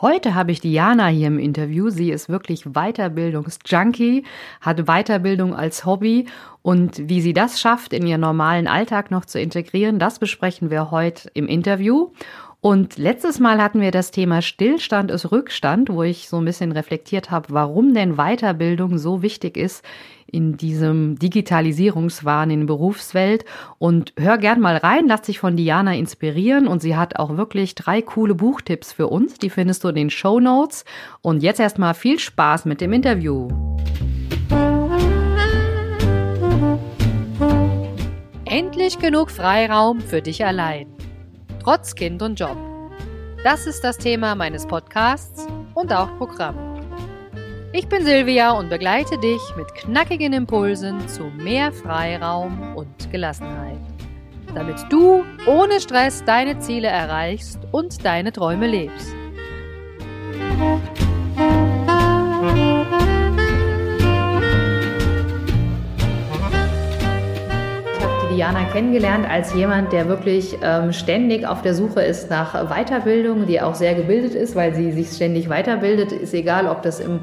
Heute habe ich Diana hier im Interview. Sie ist wirklich Weiterbildungsjunkie, hat Weiterbildung als Hobby und wie sie das schafft, in ihren normalen Alltag noch zu integrieren, das besprechen wir heute im Interview. Und letztes Mal hatten wir das Thema Stillstand ist Rückstand, wo ich so ein bisschen reflektiert habe, warum denn Weiterbildung so wichtig ist in diesem Digitalisierungswahn in der Berufswelt. Und hör gern mal rein, lass dich von Diana inspirieren. Und sie hat auch wirklich drei coole Buchtipps für uns. Die findest du in den Show Notes. Und jetzt erstmal viel Spaß mit dem Interview. Endlich genug Freiraum für dich allein trotz Kind und Job. Das ist das Thema meines Podcasts und auch Programm. Ich bin Silvia und begleite dich mit knackigen Impulsen zu mehr Freiraum und Gelassenheit, damit du ohne Stress deine Ziele erreichst und deine Träume lebst. Diana kennengelernt als jemand, der wirklich ähm, ständig auf der Suche ist nach Weiterbildung, die auch sehr gebildet ist, weil sie sich ständig weiterbildet. Ist egal, ob das im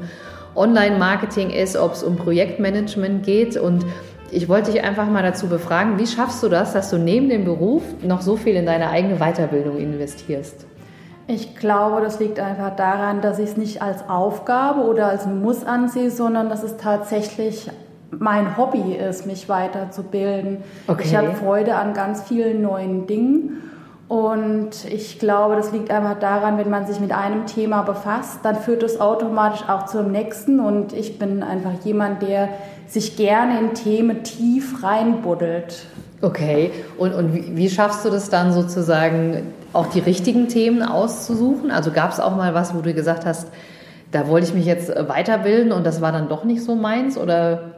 Online-Marketing ist, ob es um Projektmanagement geht. Und ich wollte dich einfach mal dazu befragen, wie schaffst du das, dass du neben dem Beruf noch so viel in deine eigene Weiterbildung investierst? Ich glaube, das liegt einfach daran, dass ich es nicht als Aufgabe oder als Muss ansehe, sondern dass es tatsächlich mein Hobby ist, mich weiterzubilden. Okay. Ich habe Freude an ganz vielen neuen Dingen. Und ich glaube, das liegt einfach daran, wenn man sich mit einem Thema befasst, dann führt es automatisch auch zum nächsten. Und ich bin einfach jemand, der sich gerne in Themen tief reinbuddelt. Okay, und, und wie, wie schaffst du das dann sozusagen, auch die richtigen Themen auszusuchen? Also gab es auch mal was, wo du gesagt hast, da wollte ich mich jetzt weiterbilden und das war dann doch nicht so meins? Oder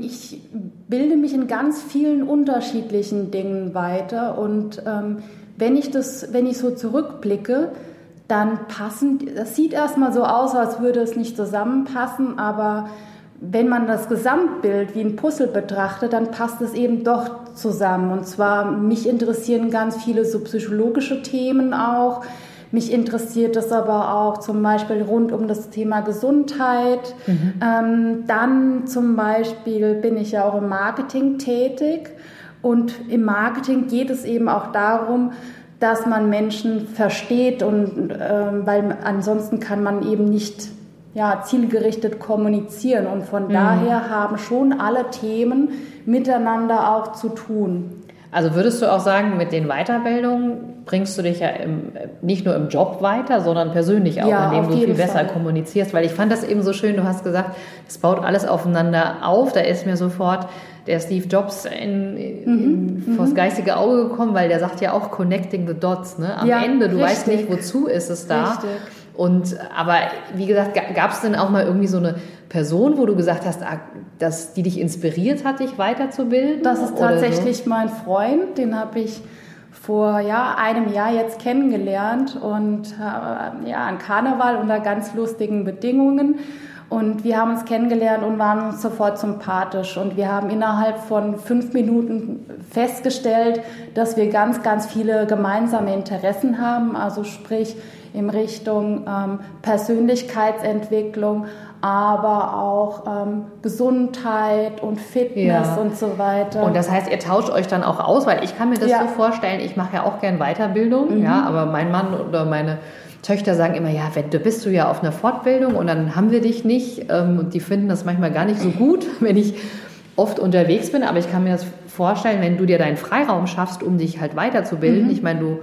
ich bilde mich in ganz vielen unterschiedlichen Dingen weiter und ähm, wenn ich das, wenn ich so zurückblicke, dann passen, das sieht erstmal so aus, als würde es nicht zusammenpassen, aber wenn man das Gesamtbild wie ein Puzzle betrachtet, dann passt es eben doch zusammen. Und zwar, mich interessieren ganz viele so psychologische Themen auch. Mich interessiert das aber auch zum Beispiel rund um das Thema Gesundheit. Mhm. Ähm, dann zum Beispiel bin ich ja auch im Marketing tätig. Und im Marketing geht es eben auch darum, dass man Menschen versteht und ähm, weil ansonsten kann man eben nicht ja, zielgerichtet kommunizieren. Und von mhm. daher haben schon alle Themen miteinander auch zu tun. Also würdest du auch sagen, mit den Weiterbildungen bringst du dich ja im, nicht nur im Job weiter, sondern persönlich auch, ja, indem du viel besser Fall. kommunizierst? Weil ich fand das eben so schön, du hast gesagt, es baut alles aufeinander auf. Da ist mir sofort der Steve Jobs in, in, mhm. vors geistige Auge gekommen, weil der sagt ja auch Connecting the Dots. Ne? Am ja, Ende, du richtig. weißt nicht, wozu ist es da. Richtig. Und aber wie gesagt, gab es denn auch mal irgendwie so eine Person, wo du gesagt hast, ah, dass die dich inspiriert hat, dich weiterzubilden? Das ist tatsächlich so? mein Freund, den habe ich vor ja, einem Jahr jetzt kennengelernt und äh, ja, an Karneval unter ganz lustigen Bedingungen. Und wir haben uns kennengelernt und waren uns sofort sympathisch. Und wir haben innerhalb von fünf Minuten festgestellt, dass wir ganz, ganz viele gemeinsame Interessen haben. Also sprich in Richtung ähm, Persönlichkeitsentwicklung, aber auch ähm, Gesundheit und Fitness ja. und so weiter. Und das heißt, ihr tauscht euch dann auch aus, weil ich kann mir das ja. so vorstellen, ich mache ja auch gern Weiterbildung, mhm. ja, aber mein Mann oder meine Töchter sagen immer, ja, du bist du ja auf einer Fortbildung und dann haben wir dich nicht. Ähm, und die finden das manchmal gar nicht so gut, wenn ich oft unterwegs bin, aber ich kann mir das vorstellen, wenn du dir deinen Freiraum schaffst, um dich halt weiterzubilden. Mhm. Ich meine, du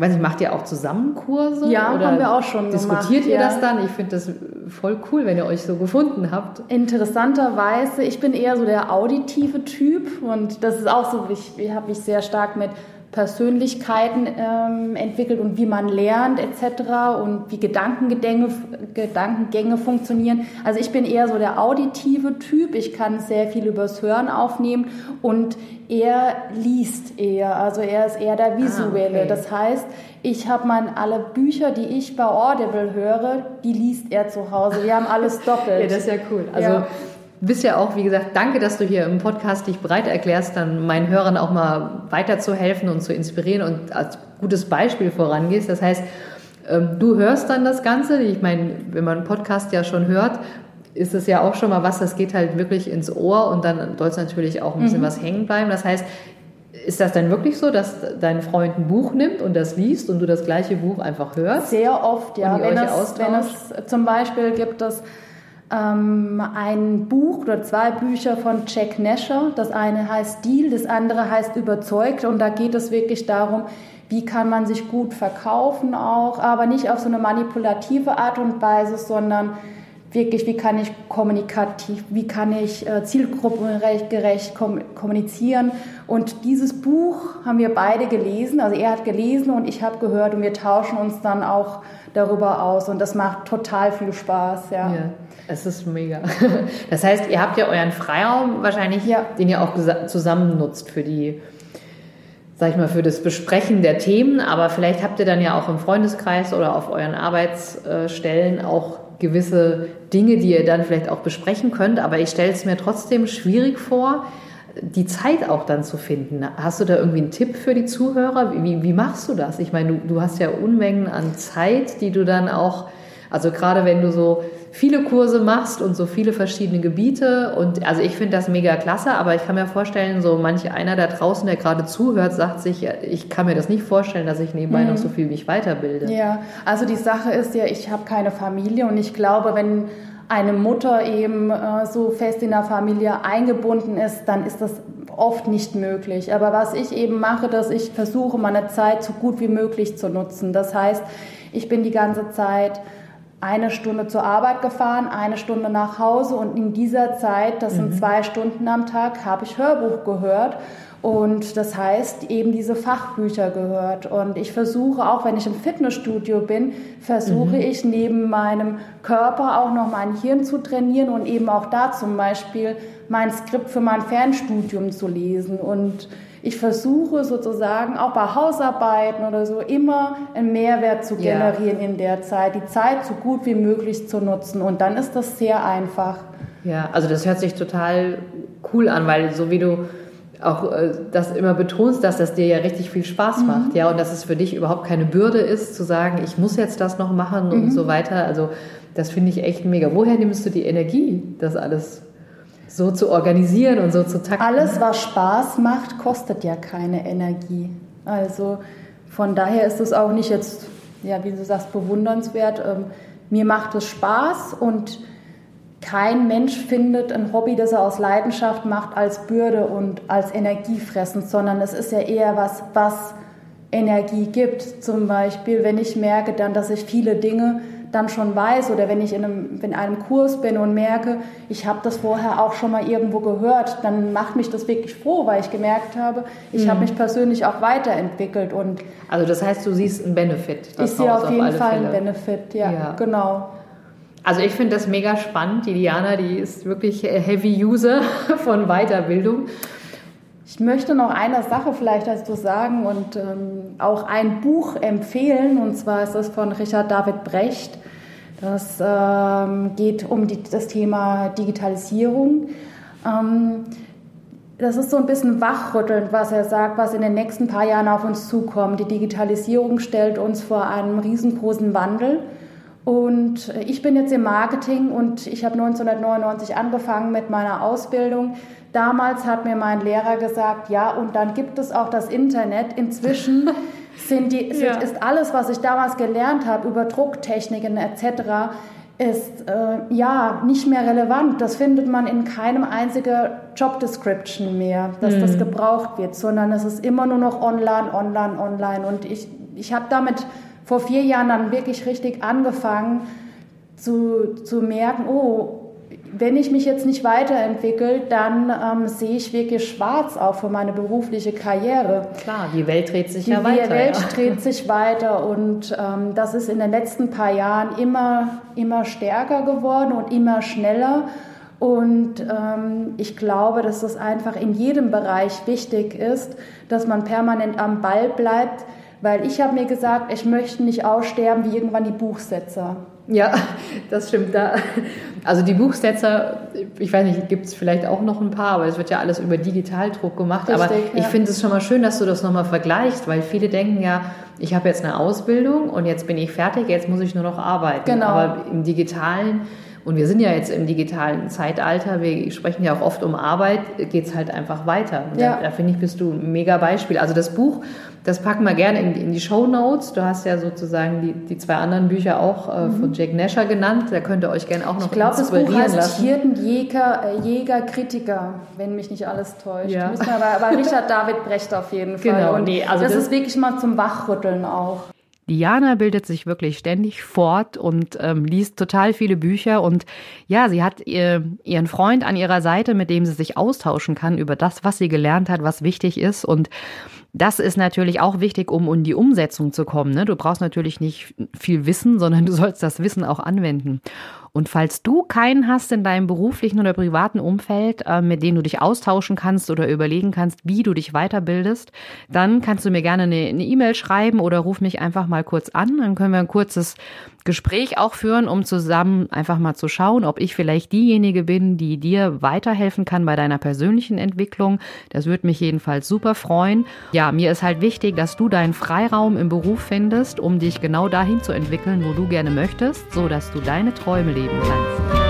weiß nicht, macht ihr auch zusammen Kurse? Ja, oder haben wir auch schon Diskutiert gemacht, ihr ja. das dann? Ich finde das voll cool, wenn ihr euch so gefunden habt. Interessanterweise, ich bin eher so der auditive Typ und das ist auch so, ich, ich habe mich sehr stark mit Persönlichkeiten ähm, entwickelt und wie man lernt etc. und wie Gedankengänge, Gedankengänge funktionieren. Also ich bin eher so der auditive Typ. Ich kann sehr viel übers Hören aufnehmen und er liest eher. Also er ist eher der Visuelle. Ah, okay. Das heißt, ich habe mal alle Bücher, die ich bei Audible höre, die liest er zu Hause. Wir haben alles doppelt. ja, das ist ja cool. Also ja bist ja auch, wie gesagt, danke, dass du hier im Podcast dich bereit erklärst, dann meinen Hörern auch mal weiterzuhelfen und zu inspirieren und als gutes Beispiel vorangehst. Das heißt, Ähm, du hörst dann das Ganze. Ich meine, wenn man einen Podcast ja schon hört, ist es ja auch schon mal was, das geht halt wirklich ins Ohr und dann soll es natürlich auch ein bisschen mhm. was hängen bleiben. Das heißt, ist das dann wirklich so, dass dein Freund ein Buch nimmt und das liest und du das gleiche Buch einfach hörst? Sehr oft, ja. Wenn es, wenn es zum Beispiel gibt es ähm, ein Buch oder zwei Bücher von Jack Nasher. Das eine heißt Deal, das andere heißt Überzeugt und da geht es wirklich darum, wie kann man sich gut verkaufen auch, aber nicht auf so eine manipulative Art und Weise, sondern wirklich, wie kann ich kommunikativ, wie kann ich äh, zielgruppengerecht kommunizieren. Und dieses Buch haben wir beide gelesen, also er hat gelesen und ich habe gehört und wir tauschen uns dann auch darüber aus und das macht total viel Spaß. Ja, ja es ist mega. Das heißt, ihr habt ja euren Freiraum wahrscheinlich, ja. den ihr auch zusammen nutzt für die sag ich mal, für das Besprechen der Themen, aber vielleicht habt ihr dann ja auch im Freundeskreis oder auf euren Arbeitsstellen auch gewisse Dinge, die ihr dann vielleicht auch besprechen könnt, aber ich stelle es mir trotzdem schwierig vor, die Zeit auch dann zu finden. Hast du da irgendwie einen Tipp für die Zuhörer? Wie, wie machst du das? Ich meine, du, du hast ja Unmengen an Zeit, die du dann auch, also gerade wenn du so viele Kurse machst und so viele verschiedene Gebiete. Und also ich finde das mega klasse, aber ich kann mir vorstellen, so manche einer da draußen, der gerade zuhört, sagt sich, ich kann mir das nicht vorstellen, dass ich nebenbei mhm. noch so viel mich weiterbilde. Ja, also die Sache ist ja, ich habe keine Familie und ich glaube, wenn eine Mutter eben äh, so fest in der Familie eingebunden ist, dann ist das oft nicht möglich. Aber was ich eben mache, dass ich versuche, meine Zeit so gut wie möglich zu nutzen. Das heißt, ich bin die ganze Zeit eine Stunde zur Arbeit gefahren, eine Stunde nach Hause und in dieser Zeit, das sind mhm. zwei Stunden am Tag, habe ich Hörbuch gehört und das heißt eben diese Fachbücher gehört. Und ich versuche auch, wenn ich im Fitnessstudio bin, versuche mhm. ich neben meinem Körper auch noch mein Hirn zu trainieren und eben auch da zum Beispiel mein Skript für mein Fernstudium zu lesen und ich versuche sozusagen auch bei Hausarbeiten oder so immer einen Mehrwert zu generieren ja. in der Zeit, die Zeit so gut wie möglich zu nutzen. Und dann ist das sehr einfach. Ja, also das hört sich total cool an, weil so wie du auch äh, das immer betonst, dass das dir ja richtig viel Spaß mhm. macht, ja, und dass es für dich überhaupt keine Bürde ist, zu sagen, ich muss jetzt das noch machen mhm. und so weiter. Also das finde ich echt mega. Woher nimmst du die Energie, das alles so zu organisieren und so zu takten. Alles, was Spaß macht, kostet ja keine Energie. Also von daher ist es auch nicht jetzt, ja, wie du sagst, bewundernswert. Ähm, mir macht es Spaß und kein Mensch findet ein Hobby, das er aus Leidenschaft macht, als Bürde und als energiefressend, sondern es ist ja eher was, was Energie gibt. Zum Beispiel, wenn ich merke dann, dass ich viele Dinge dann schon weiß oder wenn ich in einem, in einem Kurs bin und merke, ich habe das vorher auch schon mal irgendwo gehört, dann macht mich das wirklich froh, weil ich gemerkt habe, ich mhm. habe mich persönlich auch weiterentwickelt. Und also das heißt, du siehst einen Benefit. Ich sehe auf jeden auf Fall Fälle. einen Benefit, ja, ja. genau. Also ich finde das mega spannend. Die Diana, die ist wirklich Heavy User von Weiterbildung. Ich möchte noch eine Sache vielleicht dazu sagen und ähm, auch ein Buch empfehlen. Und zwar ist es von Richard David Brecht. Das ähm, geht um die, das Thema Digitalisierung. Ähm, das ist so ein bisschen wachrüttelnd, was er sagt, was in den nächsten paar Jahren auf uns zukommt. Die Digitalisierung stellt uns vor einem riesengroßen Wandel. Und ich bin jetzt im Marketing und ich habe 1999 angefangen mit meiner Ausbildung. Damals hat mir mein Lehrer gesagt, ja, und dann gibt es auch das Internet. Inzwischen sind die, sind, ja. ist alles, was ich damals gelernt habe über Drucktechniken etc., ist äh, ja nicht mehr relevant. Das findet man in keinem einzigen Job Description mehr, dass mhm. das gebraucht wird, sondern es ist immer nur noch online, online, online. Und ich, ich habe damit vor vier Jahren dann wirklich richtig angefangen zu, zu merken, oh, wenn ich mich jetzt nicht weiterentwickle, dann ähm, sehe ich wirklich schwarz auch für meine berufliche Karriere. Klar, die Welt dreht sich die ja weiter. Die Welt ja. dreht sich weiter und ähm, das ist in den letzten paar Jahren immer, immer stärker geworden und immer schneller. Und ähm, ich glaube, dass es einfach in jedem Bereich wichtig ist, dass man permanent am Ball bleibt, Weil ich habe mir gesagt, ich möchte nicht aussterben wie irgendwann die Buchsetzer. Ja, das stimmt. Da. Also die Buchsetzer, ich weiß nicht, gibt es vielleicht auch noch ein paar, aber es wird ja alles über Digitaldruck gemacht. Richtig, aber ich ja. finde es schon mal schön, dass du das nochmal vergleichst, weil viele denken ja, ich habe jetzt eine Ausbildung und jetzt bin ich fertig, jetzt muss ich nur noch arbeiten. Genau. Aber im digitalen und wir sind ja jetzt im digitalen Zeitalter, wir sprechen ja auch oft um Arbeit, geht es halt einfach weiter. Ja. Da, da finde ich, bist du ein mega Beispiel. Also das Buch, das packen wir gerne in, in die Show Notes. Du hast ja sozusagen die, die zwei anderen Bücher auch äh, von mhm. Jack Nasher genannt. Da könnt ihr euch gerne auch noch ich glaub, inspirieren lassen. Ich glaube, das Buch heißt Hirtenjäger, äh, Jäger, Kritiker, wenn mich nicht alles täuscht. Ja. Müssen wir aber, aber Richard David Brecht auf jeden Fall. Genau, Und nee, also das, das ist wirklich mal zum Wachrütteln auch. Diana bildet sich wirklich ständig fort und ähm, liest total viele Bücher. Und ja, sie hat ihr, ihren Freund an ihrer Seite, mit dem sie sich austauschen kann über das, was sie gelernt hat, was wichtig ist. Und das ist natürlich auch wichtig, um in die Umsetzung zu kommen. Ne? Du brauchst natürlich nicht viel Wissen, sondern du sollst das Wissen auch anwenden. Und falls du keinen hast in deinem beruflichen oder privaten Umfeld, äh, mit dem du dich austauschen kannst oder überlegen kannst, wie du dich weiterbildest, dann kannst du mir gerne eine E-Mail schreiben oder ruf mich einfach mal kurz an. Dann können wir ein kurzes Gespräch auch führen, um zusammen einfach mal zu schauen, ob ich vielleicht diejenige bin, die dir weiterhelfen kann bei deiner persönlichen Entwicklung. Das würde mich jedenfalls super freuen. Ja, mir ist halt wichtig, dass du deinen Freiraum im Beruf findest, um dich genau dahin zu entwickeln, wo du gerne möchtest, so dass du deine Träume leben kannst.